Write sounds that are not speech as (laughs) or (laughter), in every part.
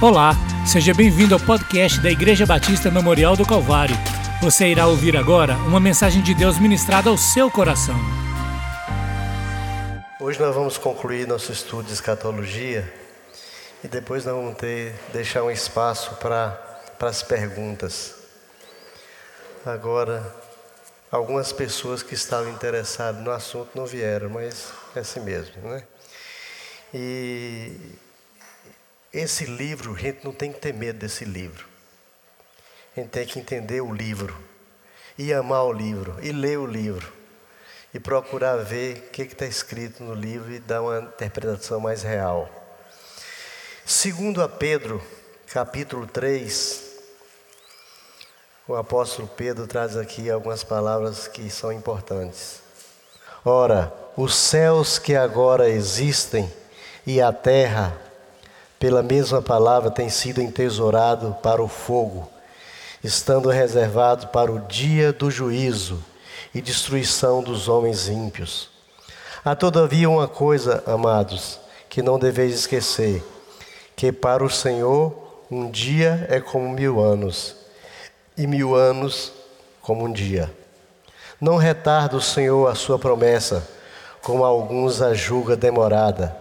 Olá, seja bem-vindo ao podcast da Igreja Batista Memorial do Calvário. Você irá ouvir agora uma mensagem de Deus ministrada ao seu coração. Hoje nós vamos concluir nosso estudo de escatologia e depois nós vamos ter, deixar um espaço para as perguntas. Agora, algumas pessoas que estavam interessadas no assunto não vieram, mas é assim mesmo, né? E esse livro, a gente não tem que ter medo desse livro. A gente tem que entender o livro, e amar o livro, e ler o livro, e procurar ver o que está escrito no livro e dar uma interpretação mais real. Segundo a Pedro, capítulo 3, o apóstolo Pedro traz aqui algumas palavras que são importantes. Ora, os céus que agora existem e a terra pela mesma palavra, tem sido entesourado para o fogo, estando reservado para o dia do juízo e destruição dos homens ímpios. Há todavia uma coisa, amados, que não deveis esquecer: que para o Senhor um dia é como mil anos, e mil anos como um dia. Não retarda o Senhor a sua promessa, como alguns a julga demorada.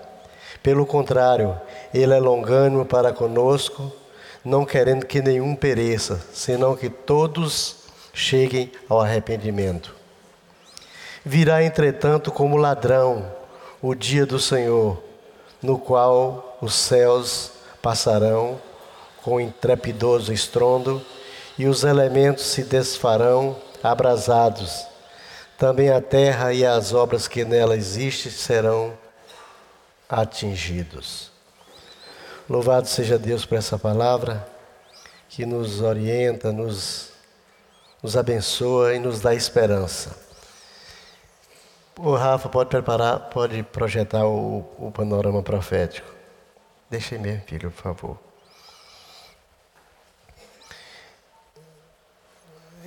Pelo contrário, ele é longânimo para conosco, não querendo que nenhum pereça, senão que todos cheguem ao arrependimento. Virá, entretanto, como ladrão o dia do Senhor, no qual os céus passarão com intrepidoso estrondo e os elementos se desfarão abrasados. Também a terra e as obras que nela existem serão atingidos. Louvado seja Deus por essa palavra que nos orienta, nos, nos abençoa e nos dá esperança. O Rafa pode preparar, pode projetar o, o panorama profético. Deixa aí mesmo, filho, por favor.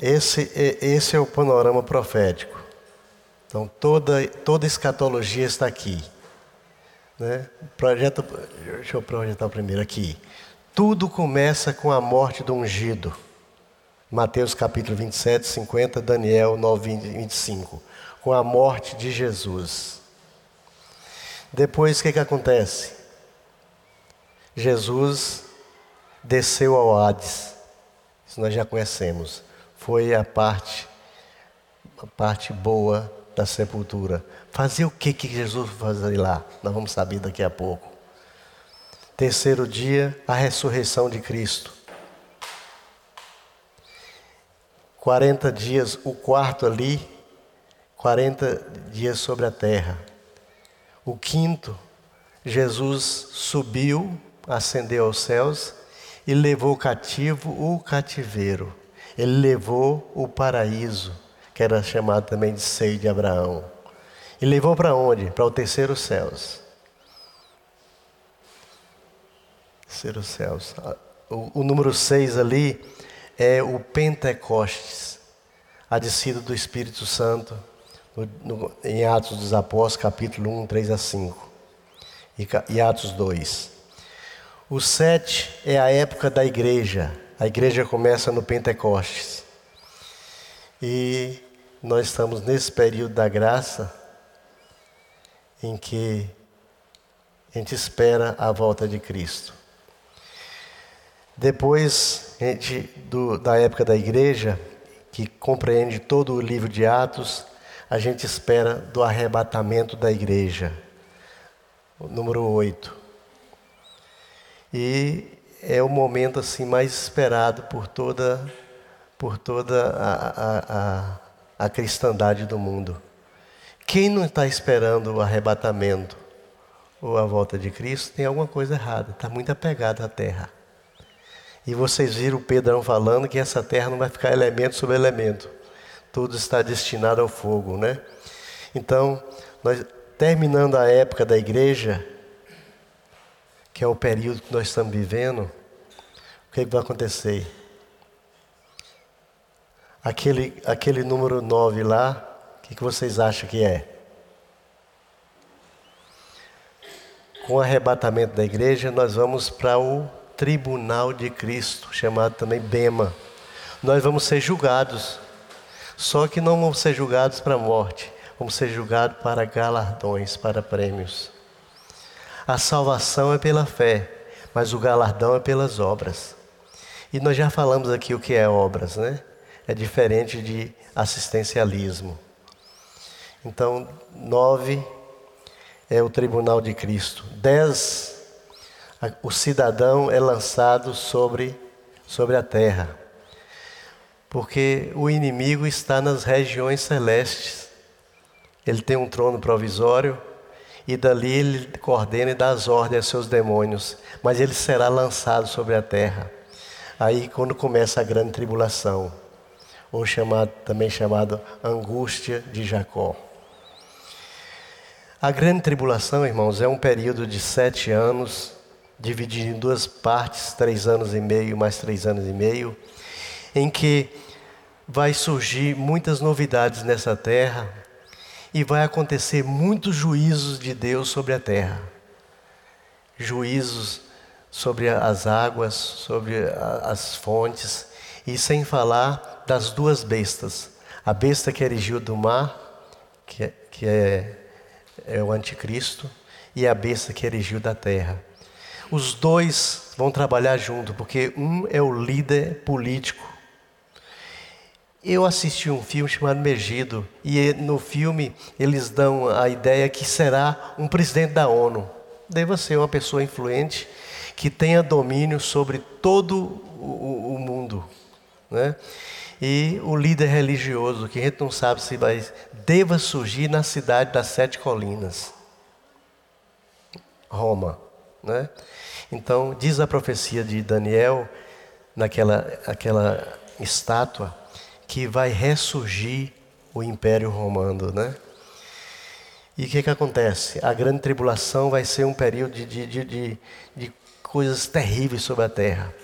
Esse, esse é o panorama profético. Então toda, toda escatologia está aqui. Né? Projeta, deixa eu projetar primeiro aqui. Tudo começa com a morte do ungido. Mateus capítulo 27, 50, Daniel 9, 25. Com a morte de Jesus. Depois o que, que acontece? Jesus desceu ao Hades. Isso nós já conhecemos. Foi a parte, a parte boa da sepultura. Fazer o que que Jesus fazia lá? Nós vamos saber daqui a pouco. Terceiro dia, a ressurreição de Cristo. 40 dias, o quarto ali, 40 dias sobre a terra. O quinto, Jesus subiu, ascendeu aos céus e levou cativo o cativeiro. Ele levou o paraíso que era chamado também de seio de Abraão. E levou para onde? Para o terceiro céus. Terceiro céus. O, o número seis ali é o Pentecostes, a descida do Espírito Santo, no, no, em Atos dos Apóstolos, capítulo 1, 3 a 5. E, e Atos 2. O sete é a época da igreja. A igreja começa no Pentecostes. E nós estamos nesse período da graça em que a gente espera a volta de Cristo. Depois gente, do, da época da igreja, que compreende todo o livro de Atos, a gente espera do arrebatamento da igreja, número 8. E é o momento assim mais esperado por toda, por toda a, a, a a cristandade do mundo. Quem não está esperando o arrebatamento ou a volta de Cristo tem alguma coisa errada, está muito apegado à terra. E vocês viram o Pedrão falando que essa terra não vai ficar elemento sobre elemento, tudo está destinado ao fogo, né? Então, nós, terminando a época da igreja, que é o período que nós estamos vivendo, o que, é que vai acontecer? Aquele, aquele número 9 lá, o que, que vocês acham que é? Com o arrebatamento da igreja, nós vamos para o tribunal de Cristo, chamado também Bema. Nós vamos ser julgados, só que não vamos ser julgados para a morte, vamos ser julgados para galardões, para prêmios. A salvação é pela fé, mas o galardão é pelas obras. E nós já falamos aqui o que é obras, né? É diferente de assistencialismo. Então, nove é o tribunal de Cristo. Dez, o cidadão é lançado sobre, sobre a terra. Porque o inimigo está nas regiões celestes. Ele tem um trono provisório e dali ele coordena e dá as ordens aos seus demônios, mas ele será lançado sobre a terra. Aí quando começa a grande tribulação, ou chamado, também chamado angústia de Jacó. A grande tribulação, irmãos, é um período de sete anos, dividido em duas partes, três anos e meio mais três anos e meio, em que vai surgir muitas novidades nessa terra e vai acontecer muitos juízos de Deus sobre a terra. Juízos sobre as águas, sobre as fontes, e sem falar das duas bestas. A besta que erigiu do mar, que é, que é é o anticristo, e a besta que erigiu da terra. Os dois vão trabalhar junto, porque um é o líder político. Eu assisti um filme chamado Megido, e no filme eles dão a ideia que será um presidente da ONU. Deva ser uma pessoa influente que tenha domínio sobre todo o, o mundo. Né? E o líder religioso, que a gente não sabe se vai, deva surgir na cidade das sete colinas, Roma, né? Então diz a profecia de Daniel naquela aquela estátua que vai ressurgir o Império Romano, né? E o que, que acontece? A grande tribulação vai ser um período de, de, de, de, de coisas terríveis sobre a terra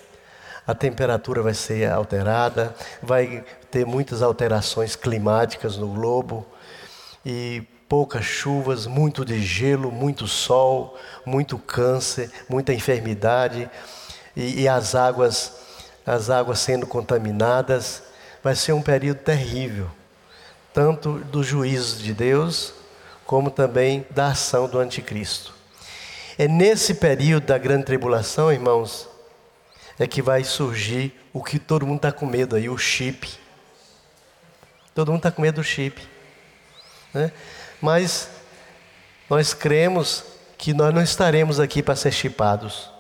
a temperatura vai ser alterada, vai ter muitas alterações climáticas no globo e poucas chuvas, muito de gelo, muito sol, muito câncer, muita enfermidade e, e as águas, as águas sendo contaminadas, vai ser um período terrível, tanto dos juízos de Deus como também da ação do anticristo. É nesse período da grande tribulação, irmãos, é que vai surgir o que todo mundo está com medo aí, o chip. Todo mundo está com medo do chip. Né? Mas nós cremos que nós não estaremos aqui para ser chipados.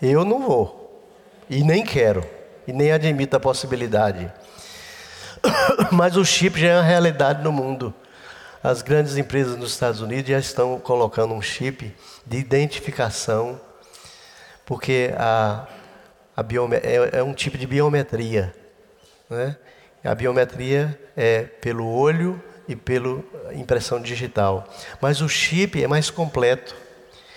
Eu não vou. E nem quero. E nem admito a possibilidade. (coughs) Mas o chip já é uma realidade no mundo. As grandes empresas nos Estados Unidos já estão colocando um chip de identificação porque a, a biome, é, é, um tipo de biometria. Né? A biometria é pelo olho e pela impressão digital. Mas o chip é mais completo.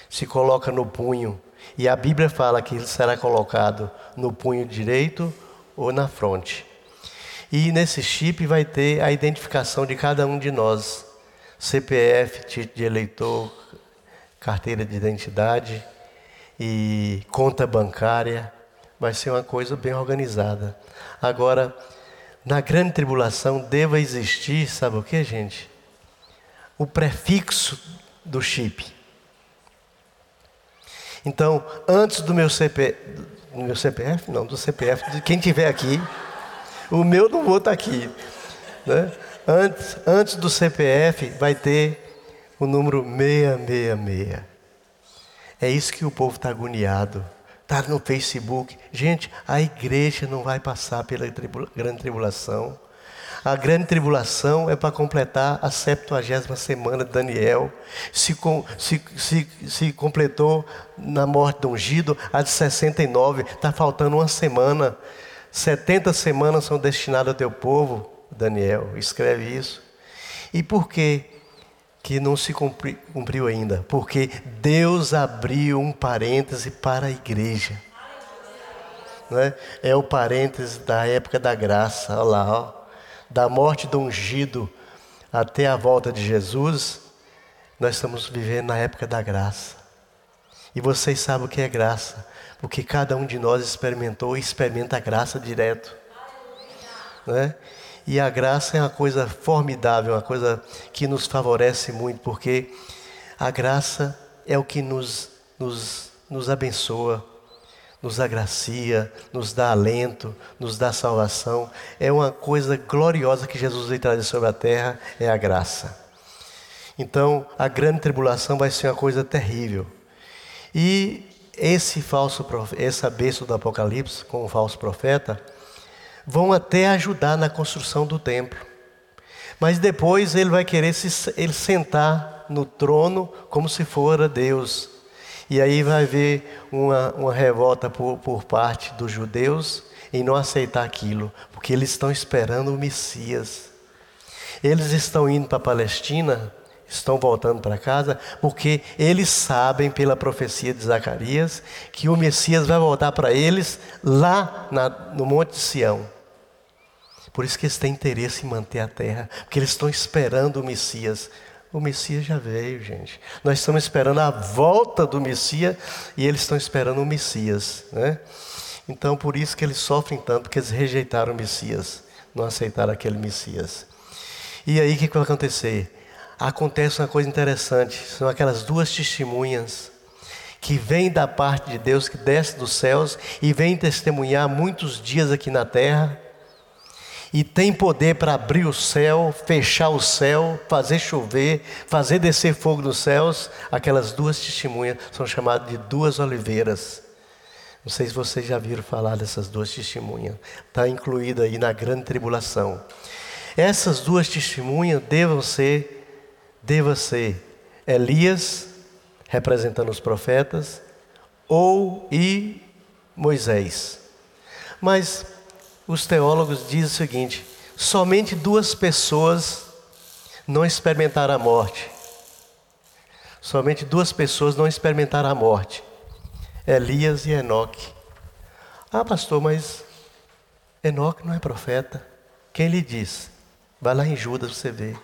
Se coloca no punho. E a Bíblia fala que ele será colocado no punho direito ou na fronte. E nesse chip vai ter a identificação de cada um de nós: CPF, título de eleitor, carteira de identidade e conta bancária, vai ser uma coisa bem organizada. Agora, na grande tribulação deva existir, sabe o que, gente? O prefixo do chip. Então, antes do meu CP, do meu CPF, não, do CPF de quem tiver aqui, o meu não vou estar aqui, né? Antes, antes do CPF vai ter o número 666. É isso que o povo está agoniado. Está no Facebook. Gente, a igreja não vai passar pela tribula grande tribulação. A grande tribulação é para completar a 70 semana de Daniel. Se, se, se, se, completou na morte do ungido, a de 69. Está faltando uma semana. 70 semanas são destinadas ao teu povo, Daniel. Escreve isso. E por quê? Que não se cumpri, cumpriu ainda, porque Deus abriu um parêntese para a igreja. Né? É o parêntese da época da graça, olha lá, ó, da morte do ungido até a volta de Jesus, nós estamos vivendo na época da graça. E vocês sabem o que é graça, porque cada um de nós experimentou e experimenta a graça direto. Né? E a graça é uma coisa formidável, uma coisa que nos favorece muito, porque a graça é o que nos, nos, nos abençoa, nos agracia, nos dá alento, nos dá salvação. É uma coisa gloriosa que Jesus veio trazer sobre a terra, é a graça. Então, a grande tribulação vai ser uma coisa terrível. E esse falso essa besta do Apocalipse com o falso profeta vão até ajudar na construção do templo. Mas depois ele vai querer se, ele sentar no trono como se fora Deus. E aí vai haver uma, uma revolta por, por parte dos judeus em não aceitar aquilo, porque eles estão esperando o Messias. Eles estão indo para a Palestina, estão voltando para casa, porque eles sabem pela profecia de Zacarias que o Messias vai voltar para eles lá na, no Monte Sião. Por isso que eles têm interesse em manter a terra, porque eles estão esperando o Messias. O Messias já veio, gente. Nós estamos esperando a volta do Messias e eles estão esperando o Messias, né? Então, por isso que eles sofrem tanto, porque eles rejeitaram o Messias, não aceitaram aquele Messias. E aí o que vai acontecer? Acontece uma coisa interessante, são aquelas duas testemunhas que vêm da parte de Deus, que desce dos céus e vêm testemunhar muitos dias aqui na terra e tem poder para abrir o céu, fechar o céu, fazer chover, fazer descer fogo dos céus, aquelas duas testemunhas são chamadas de duas oliveiras. Não sei se vocês já viram falar dessas duas testemunhas. Está incluída aí na grande tribulação. Essas duas testemunhas devam ser, deva ser Elias, representando os profetas, ou e Moisés. Mas os teólogos dizem o seguinte: somente duas pessoas não experimentaram a morte. Somente duas pessoas não experimentaram a morte: Elias e Enoque. Ah, pastor, mas Enoque não é profeta. Quem lhe diz? Vai lá em Judas você vê.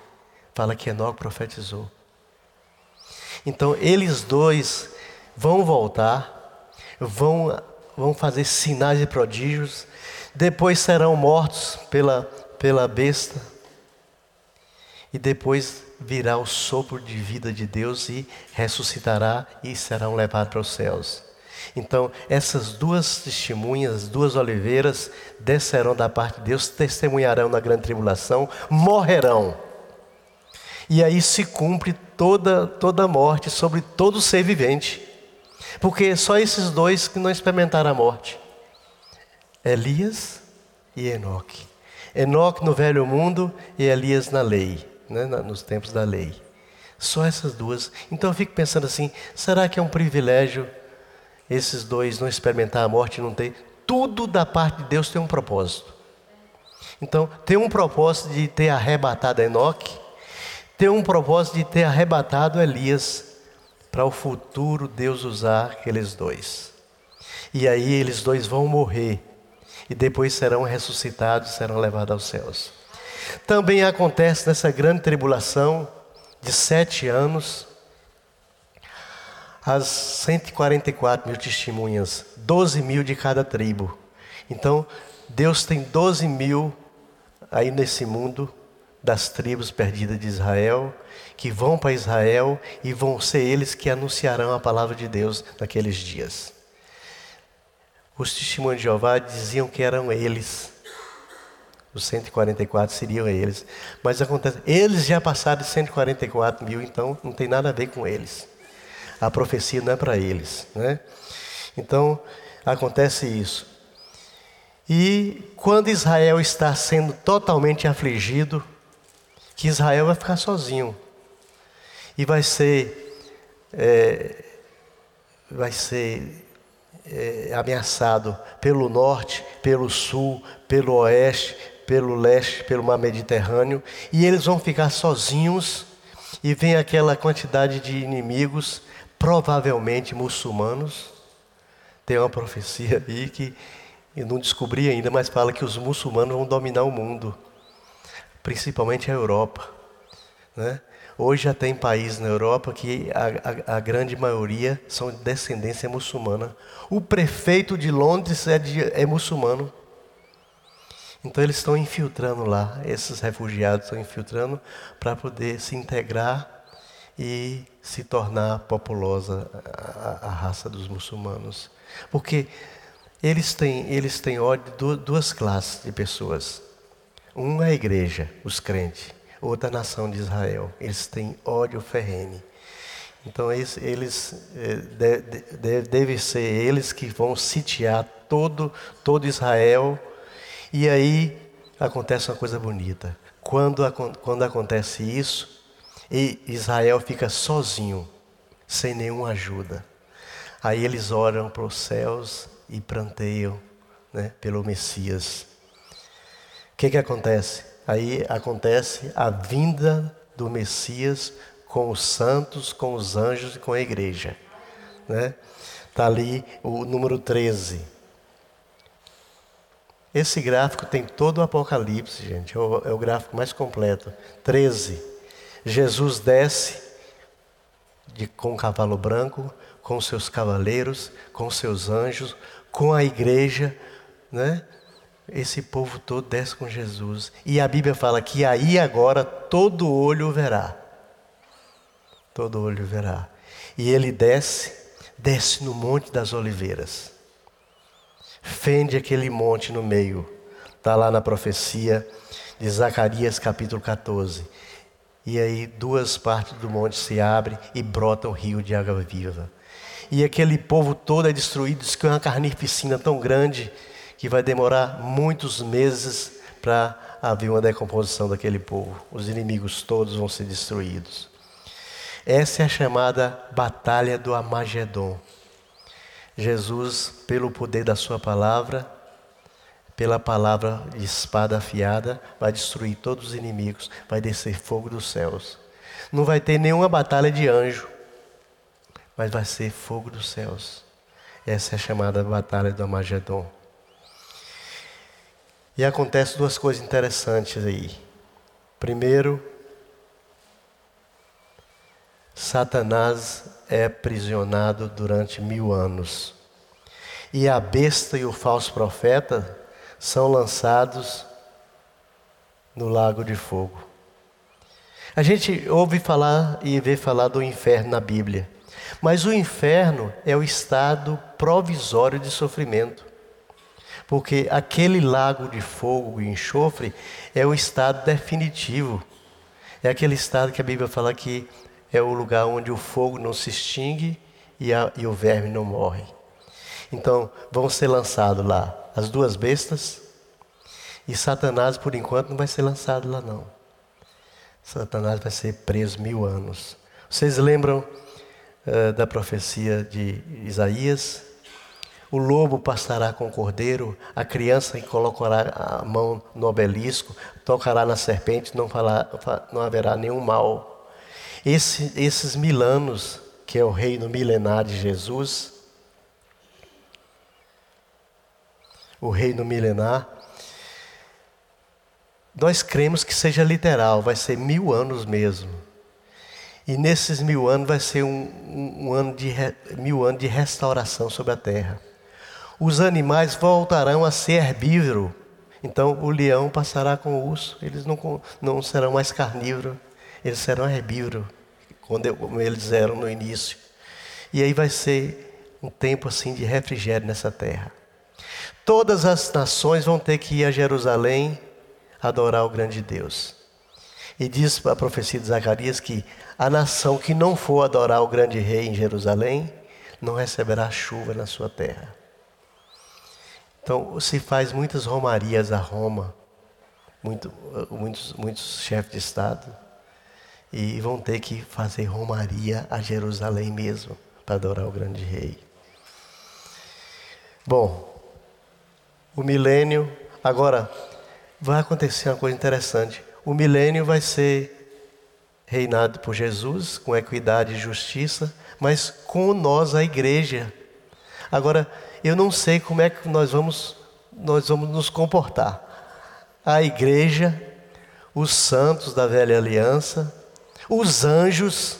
Fala que Enoque profetizou. Então, eles dois vão voltar, vão, vão fazer sinais e prodígios, depois serão mortos pela, pela besta, e depois virá o sopro de vida de Deus e ressuscitará e serão levados para os céus. Então, essas duas testemunhas, duas oliveiras, descerão da parte de Deus, testemunharão na grande tribulação, morrerão. E aí se cumpre toda, toda a morte sobre todo ser vivente. Porque só esses dois que não experimentaram a morte. Elias e Enoque. Enoque no velho mundo e Elias na lei, né, nos tempos da lei. Só essas duas. Então eu fico pensando assim: será que é um privilégio esses dois não experimentar a morte e não ter? Tudo da parte de Deus tem um propósito. Então, tem um propósito de ter arrebatado Enoque, tem um propósito de ter arrebatado Elias, para o futuro Deus usar aqueles dois. E aí eles dois vão morrer e depois serão ressuscitados, serão levados aos céus. Também acontece nessa grande tribulação de sete anos, as 144 mil testemunhas, 12 mil de cada tribo. Então, Deus tem 12 mil aí nesse mundo das tribos perdidas de Israel, que vão para Israel e vão ser eles que anunciarão a palavra de Deus naqueles dias. Os testemunhos de Jeová diziam que eram eles. Os 144 seriam eles. Mas acontece, eles já passaram de 144 mil, então não tem nada a ver com eles. A profecia não é para eles. Né? Então, acontece isso. E quando Israel está sendo totalmente afligido, que Israel vai ficar sozinho. E vai ser. É, vai ser é, ameaçado pelo norte, pelo sul, pelo oeste, pelo leste, pelo mar Mediterrâneo, e eles vão ficar sozinhos, e vem aquela quantidade de inimigos, provavelmente muçulmanos. Tem uma profecia aí que eu não descobri ainda, mas fala que os muçulmanos vão dominar o mundo, principalmente a Europa. Né? Hoje já tem países na Europa que a, a, a, grande maioria são de descendência muçulmana. O prefeito de Londres é, de, é muçulmano. Então eles estão infiltrando lá, esses refugiados estão infiltrando para poder se integrar e se tornar populosa a, a, raça dos muçulmanos. Porque eles têm, eles têm ódio de duas classes de pessoas. Uma é a igreja, os crentes, outra a nação de Israel. Eles têm ódio ferrene. Então eles, eh, de, de, deve ser eles que vão sitiar todo, todo Israel. E aí acontece uma coisa bonita. Quando, quando acontece isso, Israel fica sozinho, sem nenhuma ajuda. Aí eles oram para os céus e pranteiam né, pelo Messias. O que, que acontece? Aí acontece a vinda do Messias com os santos, com os anjos e com a igreja. Está né? Tá ali o número 13. Esse gráfico tem todo o Apocalipse, gente. É o, é o gráfico mais completo. 13. Jesus desce de, com um cavalo branco, com seus cavaleiros, com seus anjos, com a igreja, né? Esse povo todo desce com Jesus. E a Bíblia fala que aí agora todo olho verá. Todo olho verá. E ele desce, desce no Monte das Oliveiras. Fende aquele monte no meio. Está lá na profecia de Zacarias capítulo 14. E aí duas partes do monte se abrem e brota um rio de água viva. E aquele povo todo é destruído, diz que é uma carnificina tão grande que vai demorar muitos meses para haver uma decomposição daquele povo. Os inimigos todos vão ser destruídos. Essa é a chamada Batalha do Amagedon. Jesus, pelo poder da Sua palavra, pela palavra de espada afiada, vai destruir todos os inimigos, vai descer fogo dos céus. Não vai ter nenhuma batalha de anjo, mas vai ser fogo dos céus. Essa é a chamada Batalha do Amagedon. E acontece duas coisas interessantes aí. Primeiro, Satanás é aprisionado durante mil anos. E a besta e o falso profeta são lançados no lago de fogo. A gente ouve falar e vê falar do inferno na Bíblia, mas o inferno é o estado provisório de sofrimento. Porque aquele lago de fogo e enxofre é o estado definitivo. É aquele estado que a Bíblia fala que é o lugar onde o fogo não se extingue e, a, e o verme não morre. Então, vão ser lançados lá as duas bestas e Satanás, por enquanto, não vai ser lançado lá, não. Satanás vai ser preso mil anos. Vocês lembram uh, da profecia de Isaías? O lobo passará com o cordeiro, a criança colocará a mão no obelisco, tocará na serpente, não, não haverá nenhum mal. Esse, esses mil anos, que é o reino milenar de Jesus, o reino milenar, nós cremos que seja literal, vai ser mil anos mesmo. E nesses mil anos vai ser um, um, um ano de, mil anos de restauração sobre a terra os animais voltarão a ser herbívoro. Então o leão passará com o urso, eles não, não serão mais carnívoros, eles serão herbívoros, como eles eram no início. E aí vai ser um tempo assim de refrigério nessa terra. Todas as nações vão ter que ir a Jerusalém adorar o grande Deus. E diz a profecia de Zacarias que a nação que não for adorar o grande rei em Jerusalém não receberá chuva na sua terra. Então, se faz muitas romarias a Roma, muito, muitos, muitos chefes de Estado, e vão ter que fazer romaria a Jerusalém mesmo, para adorar o grande rei. Bom, o milênio, agora, vai acontecer uma coisa interessante. O milênio vai ser reinado por Jesus, com equidade e justiça, mas com nós, a igreja. Agora, eu não sei como é que nós vamos, nós vamos nos comportar. A igreja, os santos da velha aliança, os anjos.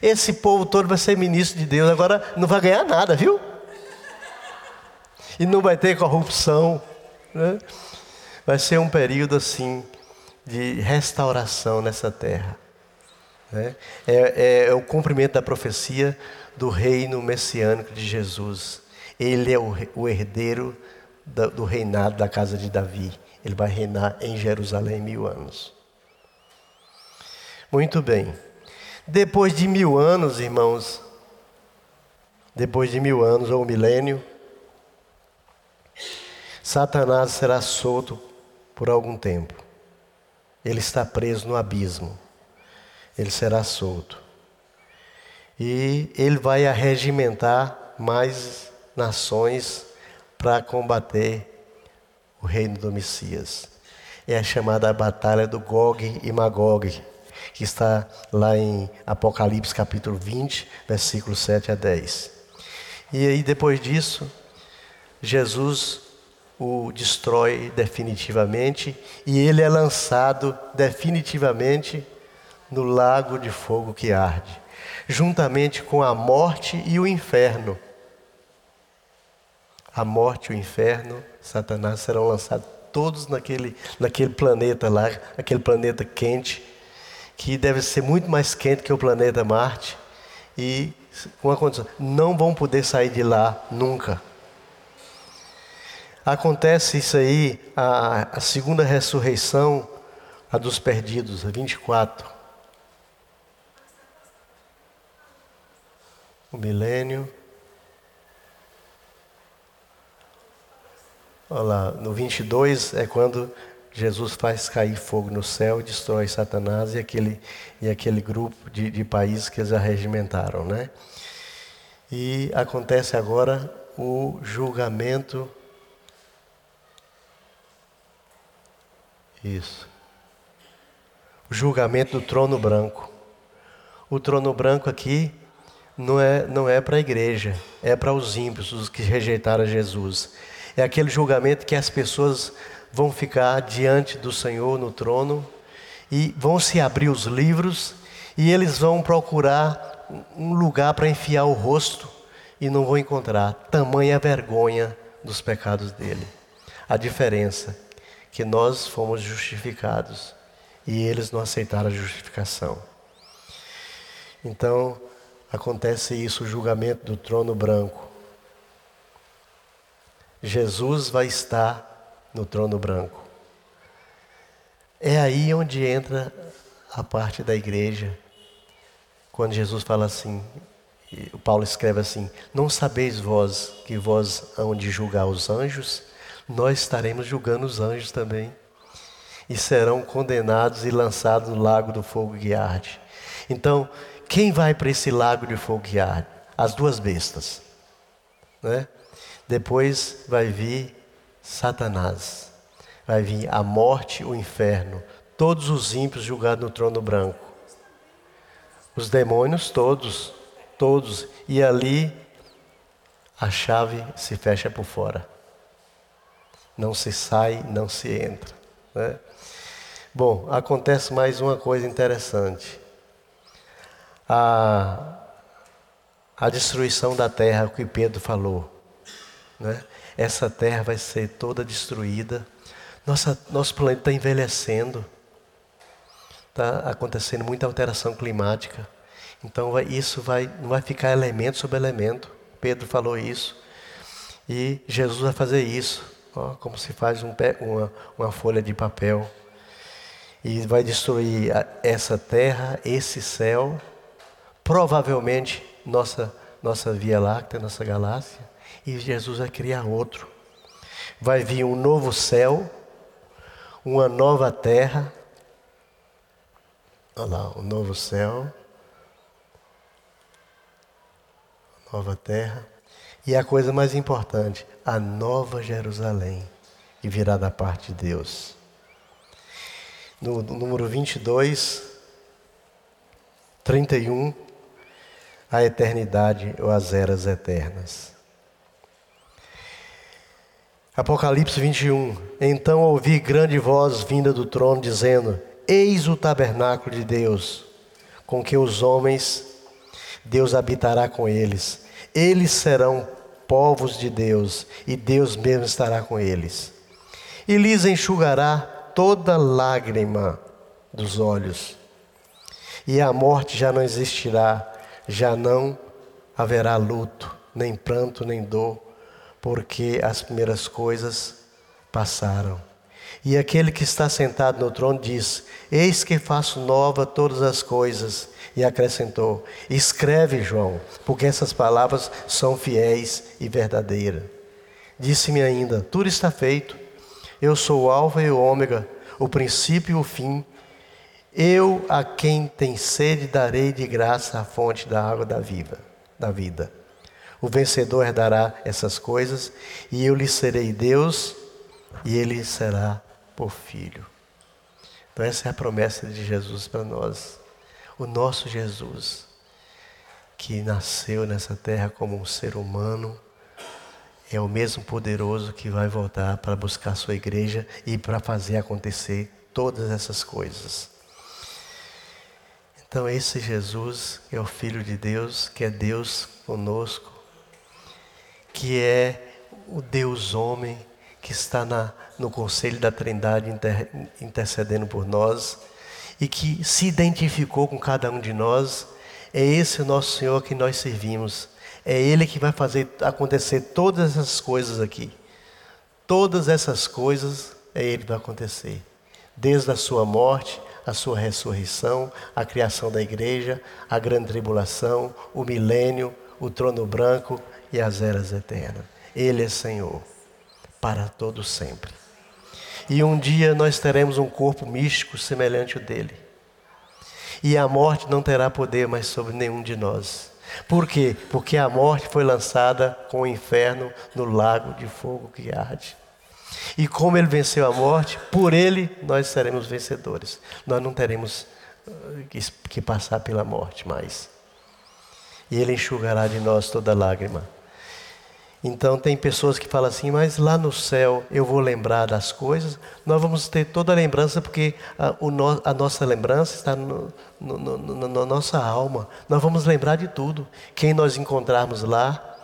Esse povo todo vai ser ministro de Deus, agora não vai ganhar nada, viu? E não vai ter corrupção. Né? Vai ser um período assim de restauração nessa terra. Né? É, é, é o cumprimento da profecia do reino messiânico de Jesus. Ele é o, herdeiro do reinado da casa de Davi. Ele vai reinar em Jerusalém mil anos. Muito bem. Depois de mil anos, irmãos, depois de mil anos ou um milênio, Satanás será solto por algum tempo. Ele está preso no abismo. Ele será solto. E ele vai arregimentar mais nações para combater o reino do Messias. É a chamada batalha do Gog e Magog, que está lá em Apocalipse capítulo 20, versículos 7 a 10. E aí depois disso, Jesus o destrói definitivamente e ele é lançado definitivamente no lago de fogo que arde, juntamente com a morte e o inferno. A morte o inferno, Satanás serão lançados todos naquele, naquele planeta lá, aquele planeta quente, que deve ser muito mais quente que o planeta Marte, e com a condição, não vão poder sair de lá nunca. Acontece isso aí, a, a segunda ressurreição, a dos perdidos, a 24. O milênio. Olha lá, no 22 é quando Jesus faz cair fogo no céu, destrói Satanás e aquele, e aquele grupo de, de países que eles arregimentaram, né? E acontece agora o julgamento Isso. O julgamento do trono branco. O trono branco aqui não é, não é para a igreja, é para os ímpios, os que rejeitaram Jesus. É aquele julgamento que as pessoas vão ficar diante do Senhor no trono e vão se abrir os livros e eles vão procurar um lugar para enfiar o rosto e não vão encontrar. Tamanha vergonha dos pecados dele. A diferença que nós fomos justificados e eles não aceitaram a justificação. Então, acontece isso, o julgamento do trono branco. Jesus vai estar no trono branco. É aí onde entra a parte da igreja. Quando Jesus fala assim, o Paulo escreve assim: Não sabeis vós que vós hão de julgar os anjos? nós estaremos julgando os anjos também. E serão condenados e lançados no lago do fogo que arde. Então, quem vai para esse lago de fogo que arde? As duas bestas. Né? Depois vai vir Satanás. Vai vir a morte, o inferno. Todos os ímpios julgados no trono branco. Os demônios todos, todos. E ali a chave se fecha por fora. Não se sai, não se entra. Né? Bom, acontece mais uma coisa interessante. A, a destruição da terra, que Pedro falou. Né? Essa terra vai ser toda destruída. Nossa, nosso planeta está envelhecendo. Está acontecendo muita alteração climática. Então vai, isso vai, não vai ficar elemento sobre elemento. Pedro falou isso. E Jesus vai fazer isso ó, como se faz um, uma, uma folha de papel. E vai destruir essa terra, esse céu, provavelmente nossa, nossa Via Láctea, nossa galáxia, e Jesus vai criar outro. Vai vir um novo céu, uma nova terra. Olha lá, um novo céu, nova terra. E a coisa mais importante, a nova Jerusalém, que virá da parte de Deus. No, no número 22, 31, a eternidade ou as eras eternas. Apocalipse 21. Então ouvi grande voz vinda do trono dizendo: Eis o tabernáculo de Deus com que os homens, Deus habitará com eles. Eles serão povos de Deus e Deus mesmo estará com eles. E lhes enxugará toda lágrima dos olhos. E a morte já não existirá, já não haverá luto, nem pranto, nem dor, porque as primeiras coisas passaram. E aquele que está sentado no trono diz: Eis que faço nova todas as coisas. E acrescentou: Escreve, João, porque essas palavras são fiéis e verdadeiras. Disse-me ainda: Tudo está feito. Eu sou o Alfa e o Ômega, o princípio e o fim. Eu a quem tem sede darei de graça a fonte da água da viva, da vida. O vencedor herdará essas coisas, e eu lhe serei Deus, e ele será por filho. Então, essa é a promessa de Jesus para nós. O nosso Jesus, que nasceu nessa terra como um ser humano, é o mesmo poderoso que vai voltar para buscar sua igreja e para fazer acontecer todas essas coisas. Então, esse Jesus é o Filho de Deus, que é Deus conosco, que é o Deus homem, que está na, no conselho da Trindade inter, intercedendo por nós e que se identificou com cada um de nós. É esse o nosso Senhor que nós servimos. É Ele que vai fazer acontecer todas essas coisas aqui. Todas essas coisas é Ele que vai acontecer. Desde a sua morte, a sua ressurreição, a criação da igreja, a grande tribulação, o milênio, o trono branco e as eras eternas. Ele é Senhor para todo sempre. E um dia nós teremos um corpo místico semelhante ao dele. E a morte não terá poder mais sobre nenhum de nós. Por quê? Porque a morte foi lançada com o inferno no lago de fogo que arde. E como ele venceu a morte, por ele nós seremos vencedores. Nós não teremos eh, que passar pela morte mais. E ele enxugará de nós toda lágrima. Então tem pessoas que falam assim, mas lá no céu eu vou lembrar das coisas. Nós vamos ter toda a lembrança, porque a, no, a nossa lembrança está no, no, no, na nossa alma. Nós vamos lembrar de tudo. Quem nós encontrarmos lá.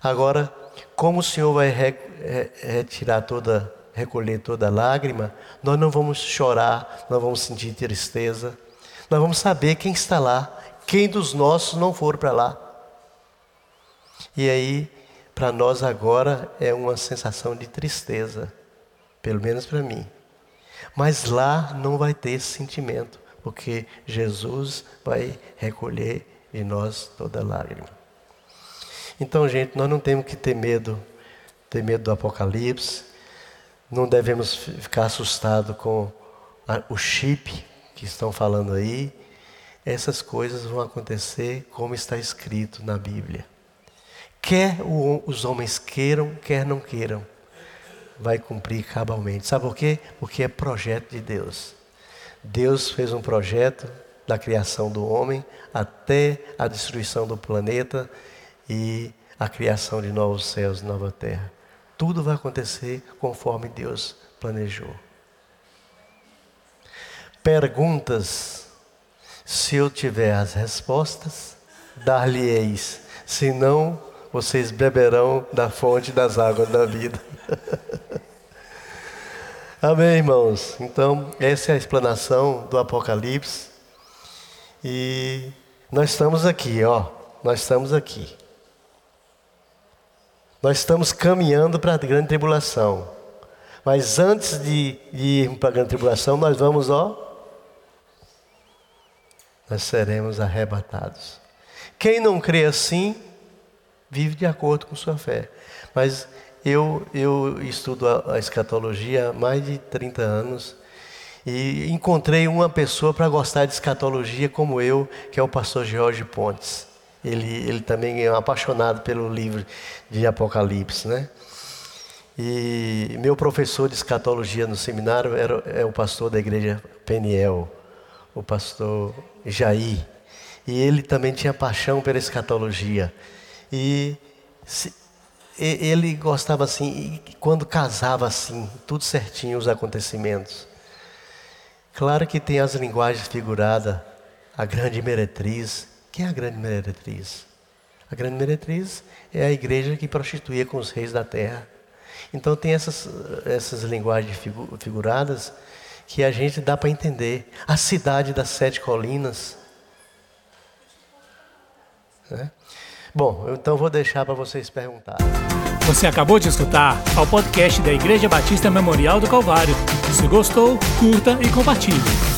Agora, como o Senhor vai re, re, retirar toda, recolher toda lágrima, nós não vamos chorar, nós vamos sentir tristeza. Nós vamos saber quem está lá, quem dos nossos não for para lá. E aí para nós agora é uma sensação de tristeza, pelo menos para mim. Mas lá não vai ter esse sentimento, porque Jesus vai recolher de nós toda lágrima. Então, gente, nós não temos que ter medo, ter medo do Apocalipse, não devemos ficar assustados com a, o chip que estão falando aí. Essas coisas vão acontecer como está escrito na Bíblia. Quer os homens queiram, quer não queiram, vai cumprir cabalmente. Sabe por quê? Porque é projeto de Deus. Deus fez um projeto da criação do homem até a destruição do planeta e a criação de novos céus e nova terra. Tudo vai acontecer conforme Deus planejou. Perguntas. Se eu tiver as respostas, dar-lhe-eis. Se não, vocês beberão da fonte das águas da vida. (laughs) Amém, irmãos? Então, essa é a explanação do Apocalipse. E nós estamos aqui, ó. Nós estamos aqui. Nós estamos caminhando para a grande tribulação. Mas antes de, irmos para a grande tribulação, nós vamos, ó. Nós seremos arrebatados. Quem não crê assim, vive de acordo com sua fé. Mas eu, eu estudo a, a escatologia há mais de 30 anos e encontrei uma pessoa para gostar de escatologia como eu, que é o pastor Jorge Pontes. Ele, ele também é um apaixonado pelo livro de Apocalipse, né? E meu professor de escatologia no seminário era, é o pastor da igreja Peniel, o pastor Jair. E ele também tinha paixão pela escatologia. E se, ele gostava assim, e quando casava assim, tudo certinho os acontecimentos. Claro que tem as linguagens figuradas, a grande meretriz. Quem é a grande meretriz? A grande meretriz é a igreja que prostituía com os reis da terra. Então tem essas, essas linguagens figuradas que a gente dá para entender. A cidade das sete colinas. Né? Bom, então vou deixar para vocês perguntarem. Você acabou de escutar ao podcast da Igreja Batista Memorial do Calvário. Se gostou, curta e compartilhe.